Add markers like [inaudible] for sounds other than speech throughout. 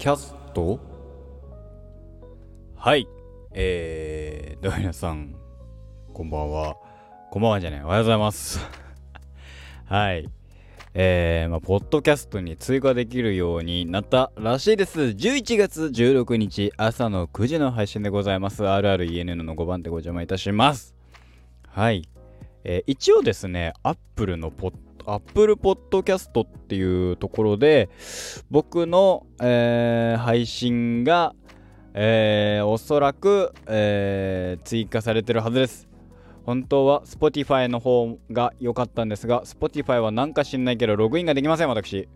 キャスト？はい。えー、どうも皆さん、こんばんは。こんばんはじゃない、おはようございます。[laughs] はい。えー、まあ、ポッドキャストに追加できるようになったらしいです。11月16日朝の9時の配信でございます。RRENN の5番でご邪魔いたします。はい。えー一応ですね、Apple のポッ Apple Podcast っていうところで、僕の、えー配信が、えーおそらく、えー追加されてるはずです。本当は Spotify の方が良かったんですが、Spotify はなんか知んないけど、ログインができません、私。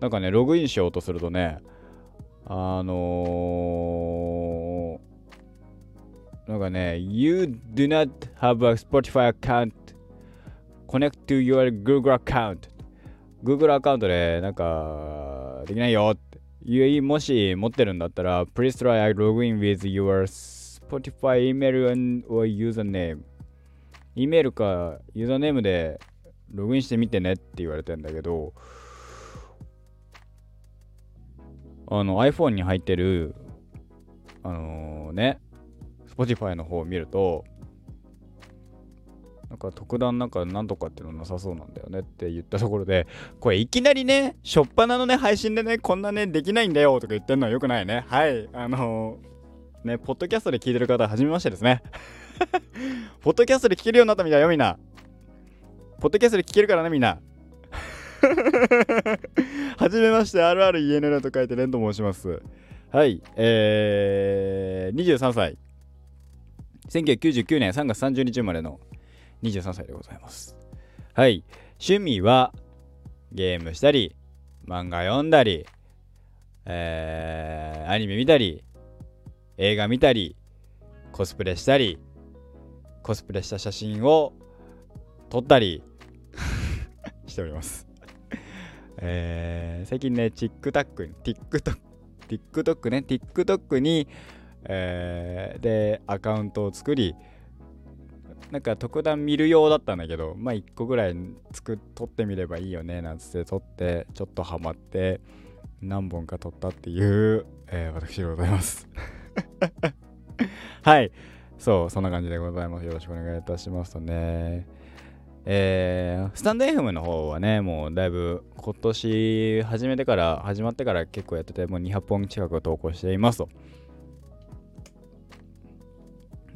なんかね、ログインしようとするとね、あのー、なんかね、You do not have a Spotify account. Connect to your Google account. Google アカウントでなんかできないよって。いうもし持ってるんだったら、Please try login with your Spotify email and- or username. イメールかユーザーネームでログインしてみてねって言われてんだけど、あの iPhone に入ってる、あのね、Spotify の方を見ると、なんか特段なんかなんとかっていうのなさそうなんだよねって言ったところで、これいきなりね、しょっぱなのね、配信でね、こんなね、できないんだよとか言ってんのはよくないね。はい、あのね、ポッドキャストで聞いてる方はじめましてですね。[laughs] ポッドキャストで聞けるようになったみたいよ、みんな。ポッドキャストで聞けるからね、みんな。[laughs] はじめまして、RRENN と書いてレンと申します。はい、えー、23歳。1999年3月30日生まれの23歳でございます。はい、趣味はゲームしたり、漫画読んだり、えー、アニメ見たり、映画見たり、コスプレしたり、コスプレした写真を撮ったり [laughs] しております。えー最近ね、TikTok に、TikTok、TikTok ね、TikTok に、えーで、アカウントを作り、なんか特段見る用だったんだけど、まあ1個ぐらい作っ撮ってみればいいよね、なんつって撮って、ちょっとハマって、何本か撮ったっていう、えー私でございます。[laughs] はい。そう、そんな感じでございます。よろしくお願いいたしますとね。えー、スタンド FM の方はね、もうだいぶ今年始めてから、始まってから結構やってて、もう200本近く投稿していますと。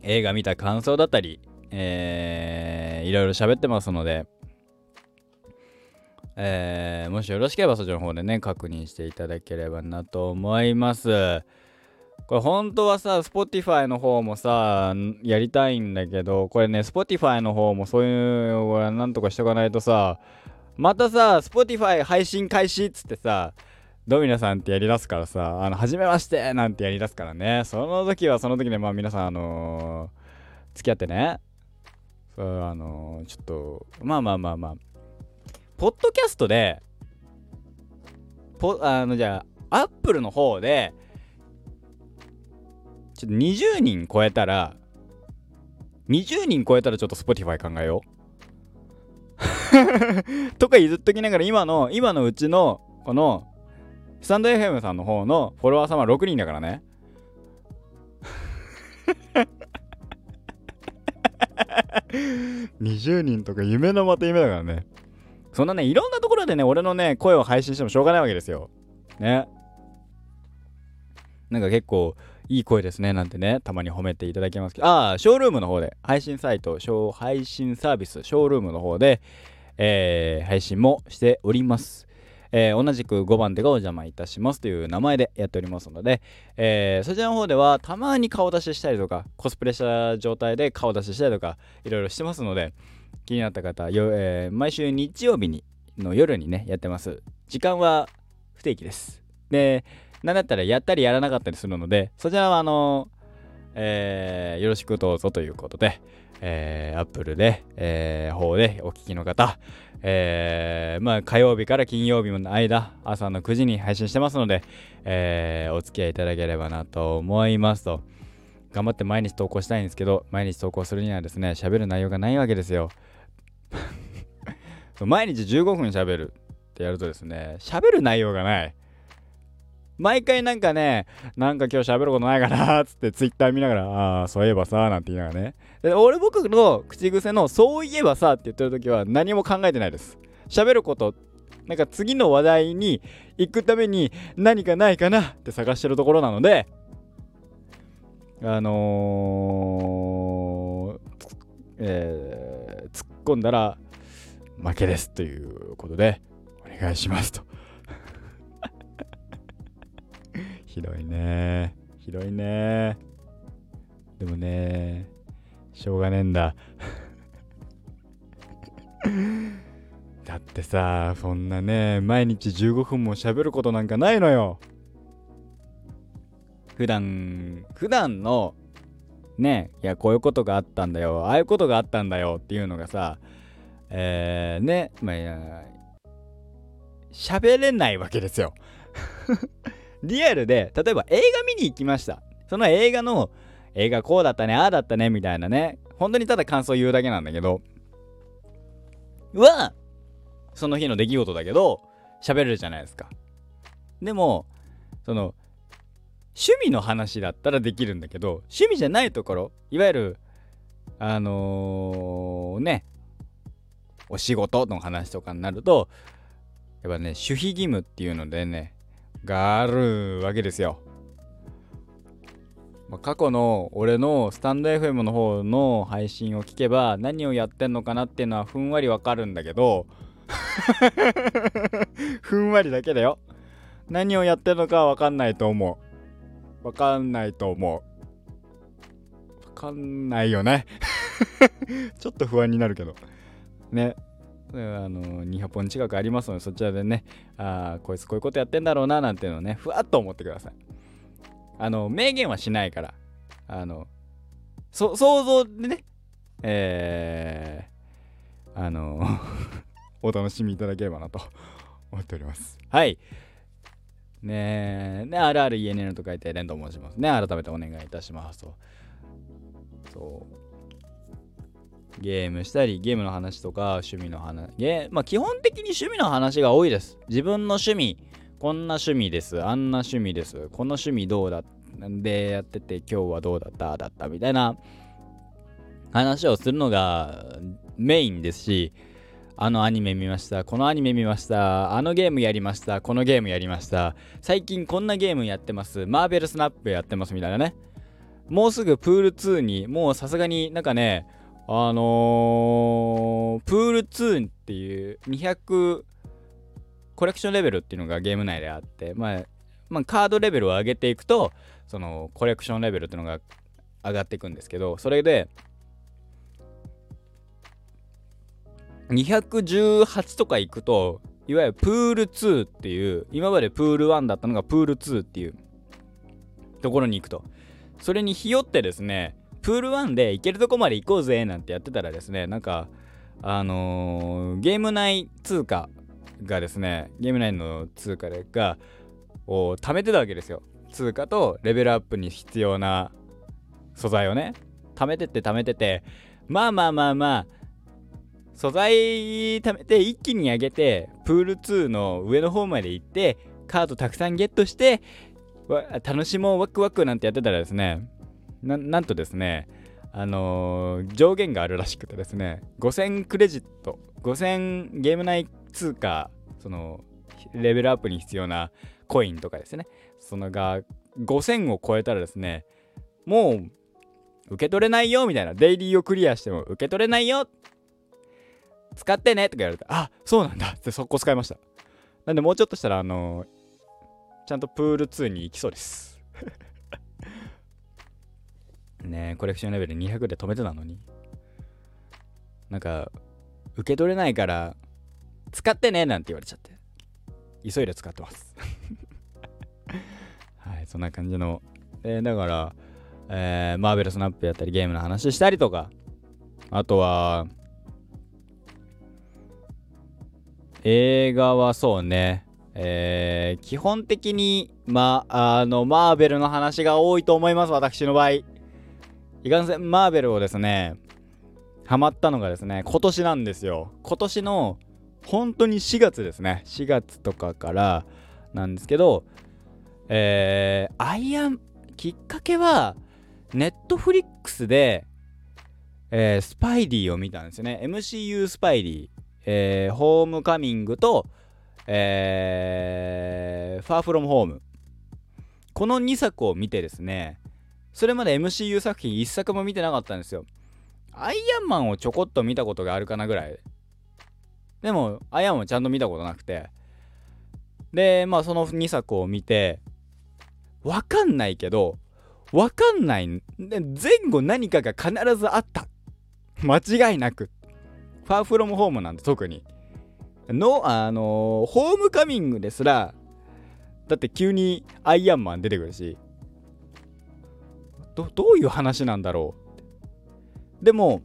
映画見た感想だったり、えー、いろいろ喋ってますので、えー、もしよろしければそちらの方でね、確認していただければなと思います。これ本当はさ、Spotify の方もさ、やりたいんだけど、これね、Spotify の方もそういうのをなんとかしとかないとさ、またさ、Spotify 配信開始っつってさ、ドミナさんってやりだすからさ、あの、はじめましてなんてやりだすからね、その時はその時で、まあ皆さん、あのー付き合ってね、そう、あのーちょっと、まあまあまあまあ、ポッドキャストで、ポあの、じゃあ、Apple の方で、ちょっと20人超えたら、20人超えたらちょっと Spotify 考えよ？う。[laughs] とか言っときながら、今の、今のうちの、この、スタンド FM さんの方のフォロワー様6人だからね。20人とか夢のまた夢だからね。そんなね、いろんなところでね、俺のね、声を配信してもしょうがないわけですよ。ね。なんか結構、いい声ですねなんてね、たまに褒めていただけますけど、ああ、ショールームの方で、配信サイト、ショー配信サービス、ショールームの方で、えー配信もしております。えー同じく5番手がお邪魔いたしますという名前でやっておりますので、えーそちらの方ではたまに顔出ししたりとか、コスプレした状態で顔出ししたりとか、いろいろしてますので、気になった方、よえー毎週日曜日にの夜にね、やってます。時間は不定期です。で、なんだったらやったりやらなかったりするので、そちらはあのえーよろしくどうぞということで、えー、Apple で、えー方でお聞きの方、えーまあ火曜日から金曜日の間、朝の9時に配信してますので、えーお付き合いいただければなと思いますと。頑張って毎日投稿したいんですけど、毎日投稿するにはですね、喋る内容がないわけですよ。[laughs] 毎日15分喋るってやるとですね、喋る内容がない。毎回なんかねなんか今日喋ることないかなっ [laughs] つってツイッター見ながらああそういえばさなんて言いながらね。で俺僕の口癖のそういえばさって言ってる時は何も考えてないです。喋ることなんか次の話題に行くために何かないかなって探してるところなのであのー、えー、突っ込んだら負けですということでお願いしますと。ひどいね。ひどいね。でもねしょうがねえんだ。[laughs] だってさそんなね毎日15分も喋ることなんかないのよ。普段普段のねいやこういうことがあったんだよ。ああいうことがあったんだよ。っていうのがさえー、ねまあ喋れないわけですよ。リアルで例えば映画見に行きました。その映画の映画こうだったねああだったねみたいなね。本当にただ感想言うだけなんだけど。はその日の出来事だけど喋れるじゃないですか。でもその趣味の話だったらできるんだけど趣味じゃないところいわゆるあのー、ねお仕事の話とかになるとやっぱね守秘義務っていうのでねがあるわけですよ。まあ、過去の俺のスタンド FM の方の配信を聞けば何をやってんのかなっていうのはふんわりわかるんだけど [laughs] ふんわりだけだよ。何をやってるのかわかんないと思う。わかんないと思う。わかんないよね [laughs] ちょっと不安になるけど。ね。あの200本近くありますのでそちらでねあこいつこういうことやってんだろうななんていうのをねふわっと思ってください。あの明言はしないからあの想像でねえー、あの [laughs] お楽しみいただければなと思っております。はい。ねえね RRENN と書いてレンと申します。ね改めてお願いいたしますと。そう。ゲームしたりゲームの話とか趣味の話ゲまあ基本的に趣味の話が多いです。自分の趣味こんな趣味です。あんな趣味です。この趣味どうだでやってて今日はどうだっただったみたいな話をするのがメインですしあのアニメ見ましたこのアニメ見ましたあのゲームやりましたこのゲームやりました最近こんなゲームやってますマーベルスナップやってますみたいなね。もうすぐプール2にもうさすがになんかねあのー、プール2っていう200コレクションレベルっていうのがゲーム内であって、まあ、まあ、カードレベルを上げていくとそのコレクションレベルっていうのが上がっていくんですけどそれで218とか行くといわゆるプール2っていう今までプール1だったのがプール2っていうところに行くと。それにひよってですねプール1で行けるとこまで行こうぜなんてやってたらですねなんかあのー、ゲーム内通貨がですねゲーム内の通貨がを貯めてたわけですよ。通貨とレベルアップに必要な素材をね貯めてって貯めててまあまあまあまあ素材貯めて一気に上げてプール2の上の方まで行ってカードたくさんゲットして楽しもうワクワクなんてやってたらですねなんとですね、あのー、上限があるらしくてですね、5000クレジット、5000ゲーム内通貨、その、レベルアップに必要なコインとかですね、そのが5000を超えたらですね、もう受け取れないよみたいな、デイリーをクリアしても受け取れないよ使ってねとか言われて、あ、そうなんだって速攻使いました。なんでもうちょっとしたら、あのー、ちゃんとプール2に行きそうです。ねコレクションレベル200で止めてたのに。なんか受け取れないから使ってねなんて言われちゃって。急いで使ってます。[laughs] はいそんな感じの。えー、だから、えー、マーベルスナップやったりゲームの話したりとかあとは映画はそうね。えー、基本的に、ま、あの、マーベルの話が多いと思います、私の場合。いかんせんマーベルをですねハマったのがですね今年なんですよ。今年の本当に4月ですね。4月とかからなんですけど、えー、アイアンきっかけはネットフリックスで、えー、スパイディを見たんですよね。MCU スパイディ、えー、ホームカミングと、えー、ファーフロムホームこの2作を見てですねそれまで MCU 作品1作も見てなかったんですよ。アイアンマンをちょこっと見たことがあるかなぐらい。でもアイアンマンちゃんと見たことなくて。でまあその2作を見てわかんないけどわかんない前後何かが必ずあった。間違いなく。ファーフロムホームなんで特に。のあのー、ホームカミングですらだって急にアイアンマン出てくるし。どどういう話なんだろう？でも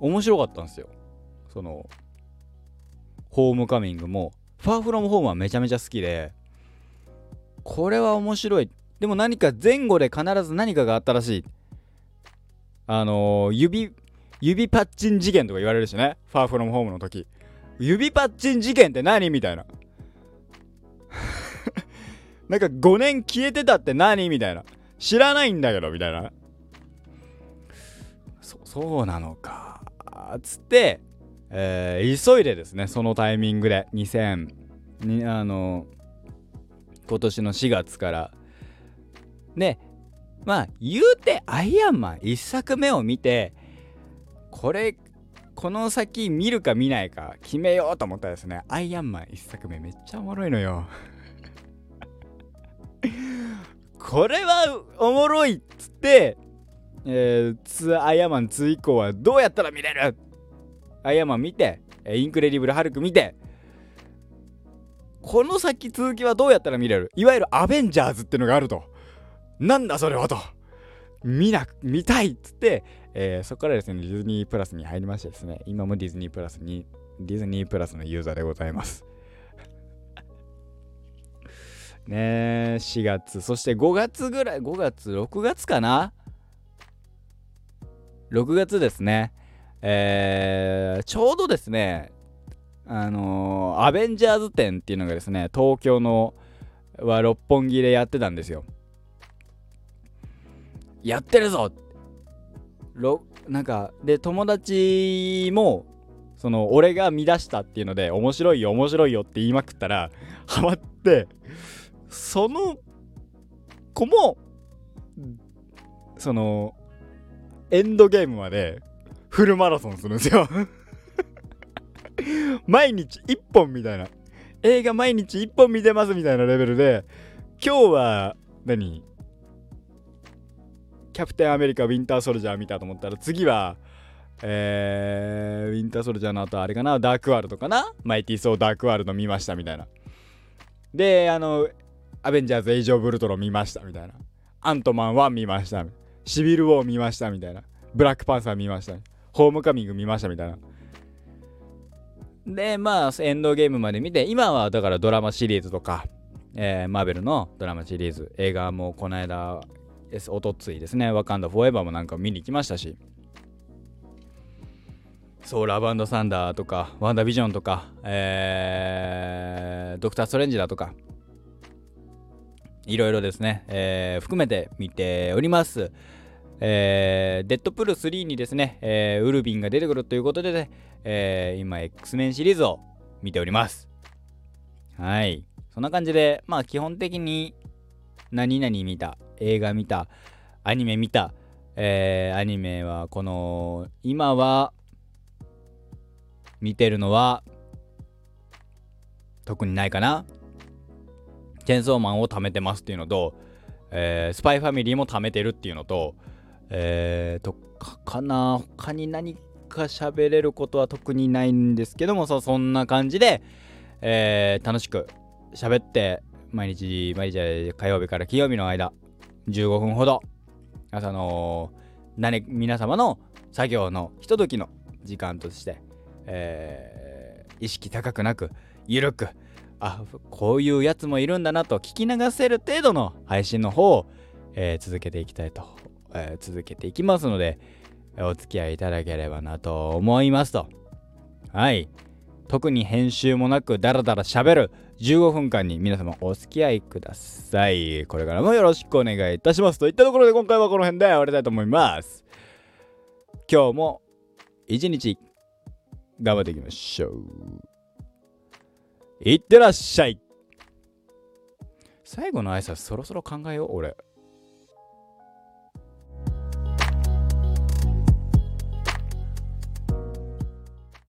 面白かったんですよ。そのホームカミングも。ファーフロムホームはめちゃめちゃ好きで。これは面白い。でも何か前後で必ず何かがあったらしい。あのー、指指パッチン事件とか言われるしね。ファーフロムホームの時。指パッチン事件って何？みたいな。なんか5年消えてたって何？みたいな。知らないんだけどみたいな。そそうなのか。つって、えー、急いでですねそのタイミングで。2000にあの今年の4月から。でまあ言うてアイアンマン1作目を見てこれこの先見るか見ないか決めようと思ったらですね。アイアンマン1作目めっちゃおもろいのよ。これはおもろいっつって、えー、アイアンマン2以降はどうやったら見れる？アイアンマン見て、インクレディブル・ハルク見て、この先続きはどうやったら見れる？いわゆるアベンジャーズってのがあると。なんだそれはと。見な、見たいっつって、えー、そこからですね、ディズニープラスに入りましてですね、今もディズニープラスに、ディズニープラスのユーザーでございます。ね4月、そして5月ぐらい、5月、6月かな ?6 月ですね。えー、ちょうどですね、あのー、アベンジャーズ展っていうのがですね、東京のは六本木でやってたんですよ。やってるぞなんかで友達もその俺が見出したっていうので面白いよ面白いよって言いまくったらハマってその子もそのエンドゲームまでフルマラソンするんですよ。[laughs] 毎日1本みたいな。映画毎日1本見てますみたいなレベルで今日は何？キャプテンアメリカウィンターソルジャー見たと思ったら次はえー、ウィンターソルジャーの後あれかな？ダークワールドかな？マイティー・ソー・ダークワールド見ましたみたいな。であのアベンジャーズ・エイジ・オブ・ルトロ見ましたみたいな。アントマン1見ましたシビル・ウォー見ましたみたいな。ブラックパンサー見ましたホームカミング見ましたみたいな。でまあエンドゲームまで見て今はだからドラマシリーズとか、えー、マーベルのドラマシリーズ。映画もこの間おとついですね、ワカンダフォーエバーもなんか見に行きましたし、そう、ラブサンダーとか、ワンダービジョンとか、えー、ドクター・ストレンジだとか、いろいろですね、えー、含めて見ております。えー、デッドプール3にですね、えー、ウルビンが出てくるということで、ね、えー、今 X メンシリーズを見ております。はい。そんな感じで、まあ基本的に何々見た、映画見た、アニメ見た、えー、アニメはこの、今は、見てるのは、特にないかな。チェンソーマンを貯めてますっていうのと、えー、スパイファミリーも貯めてるっていうのと、えーと、かかな、他に何か喋れることは特にないんですけども、そそんな感じで、えー、楽しく喋って毎日、毎日火曜日から金曜日の間、15分ほど、朝の、何、皆様の作業のひとときの時間として、えー、意識高くなく、ゆるく、あ、こういうやつもいるんだなと聞き流せる程度の配信の方を、えー、続けていきたいと、えー、続けていきますので、お付き合いいただければなと思いますと。はい。特に編集もなくダラダラ喋る15分間に皆様お付き合いください。これからもよろしくお願いいたします。といったところで今回はこの辺で終わりたいと思います。今日も一日頑張っていきましょう。いってらっしゃい最後の挨拶そろそろ考えよう俺。